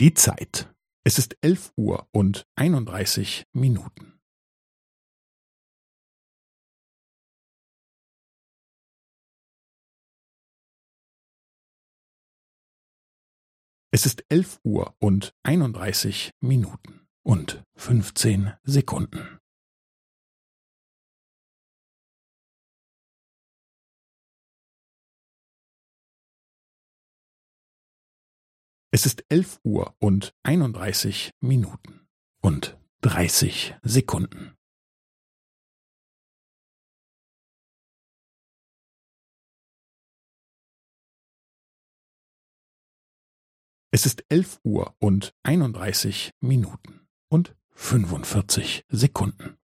Die Zeit. Es ist elf Uhr und einunddreißig Minuten. Es ist elf Uhr und einunddreißig Minuten und fünfzehn Sekunden. Es ist elf Uhr und einunddreißig Minuten und dreißig Sekunden. Es ist elf Uhr und einunddreißig Minuten und fünfundvierzig Sekunden.